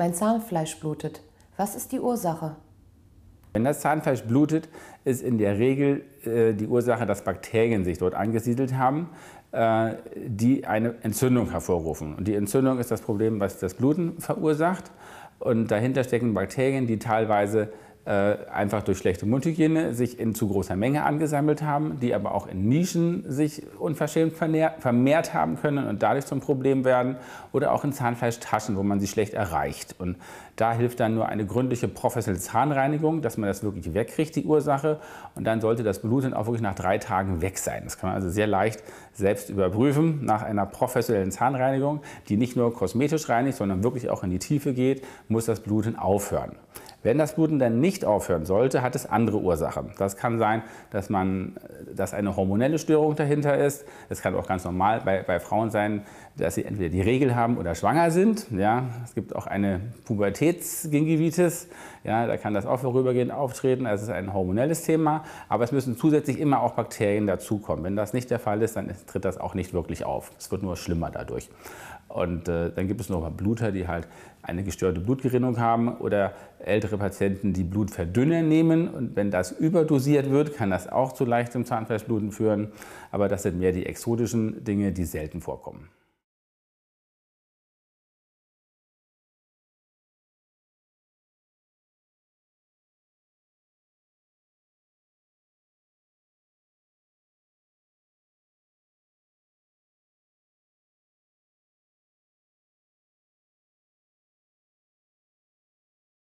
Mein Zahnfleisch blutet. Was ist die Ursache? Wenn das Zahnfleisch blutet, ist in der Regel äh, die Ursache, dass Bakterien sich dort angesiedelt haben, äh, die eine Entzündung hervorrufen. Und die Entzündung ist das Problem, was das Bluten verursacht. Und dahinter stecken Bakterien, die teilweise einfach durch schlechte Mundhygiene sich in zu großer Menge angesammelt haben, die aber auch in Nischen sich unverschämt vermehrt haben können und dadurch zum Problem werden oder auch in Zahnfleischtaschen, wo man sie schlecht erreicht. Und da hilft dann nur eine gründliche professionelle Zahnreinigung, dass man das wirklich wegkriegt, die Ursache. Und dann sollte das Blut auch wirklich nach drei Tagen weg sein. Das kann man also sehr leicht selbst überprüfen nach einer professionellen Zahnreinigung, die nicht nur kosmetisch reinigt, sondern wirklich auch in die Tiefe geht, muss das Bluten aufhören. Wenn das Bluten dann nicht aufhören sollte, hat es andere Ursachen. Das kann sein, dass, man, dass eine hormonelle Störung dahinter ist. Es kann auch ganz normal bei, bei Frauen sein, dass sie entweder die Regel haben oder schwanger sind. Ja, es gibt auch eine Pubertätsgingivitis. Ja, da kann das auch vorübergehend auftreten. Das ist ein hormonelles Thema. Aber es müssen zusätzlich immer auch Bakterien dazukommen. Wenn das nicht der Fall ist, dann tritt das auch nicht wirklich auf. Es wird nur schlimmer dadurch. Und äh, dann gibt es noch Bluter, die halt eine gestörte Blutgerinnung haben oder ältere Patienten, die Blutverdünner nehmen. Und wenn das überdosiert wird, kann das auch zu leichtem Zahnfleischbluten führen. Aber das sind mehr die exotischen Dinge, die selten vorkommen.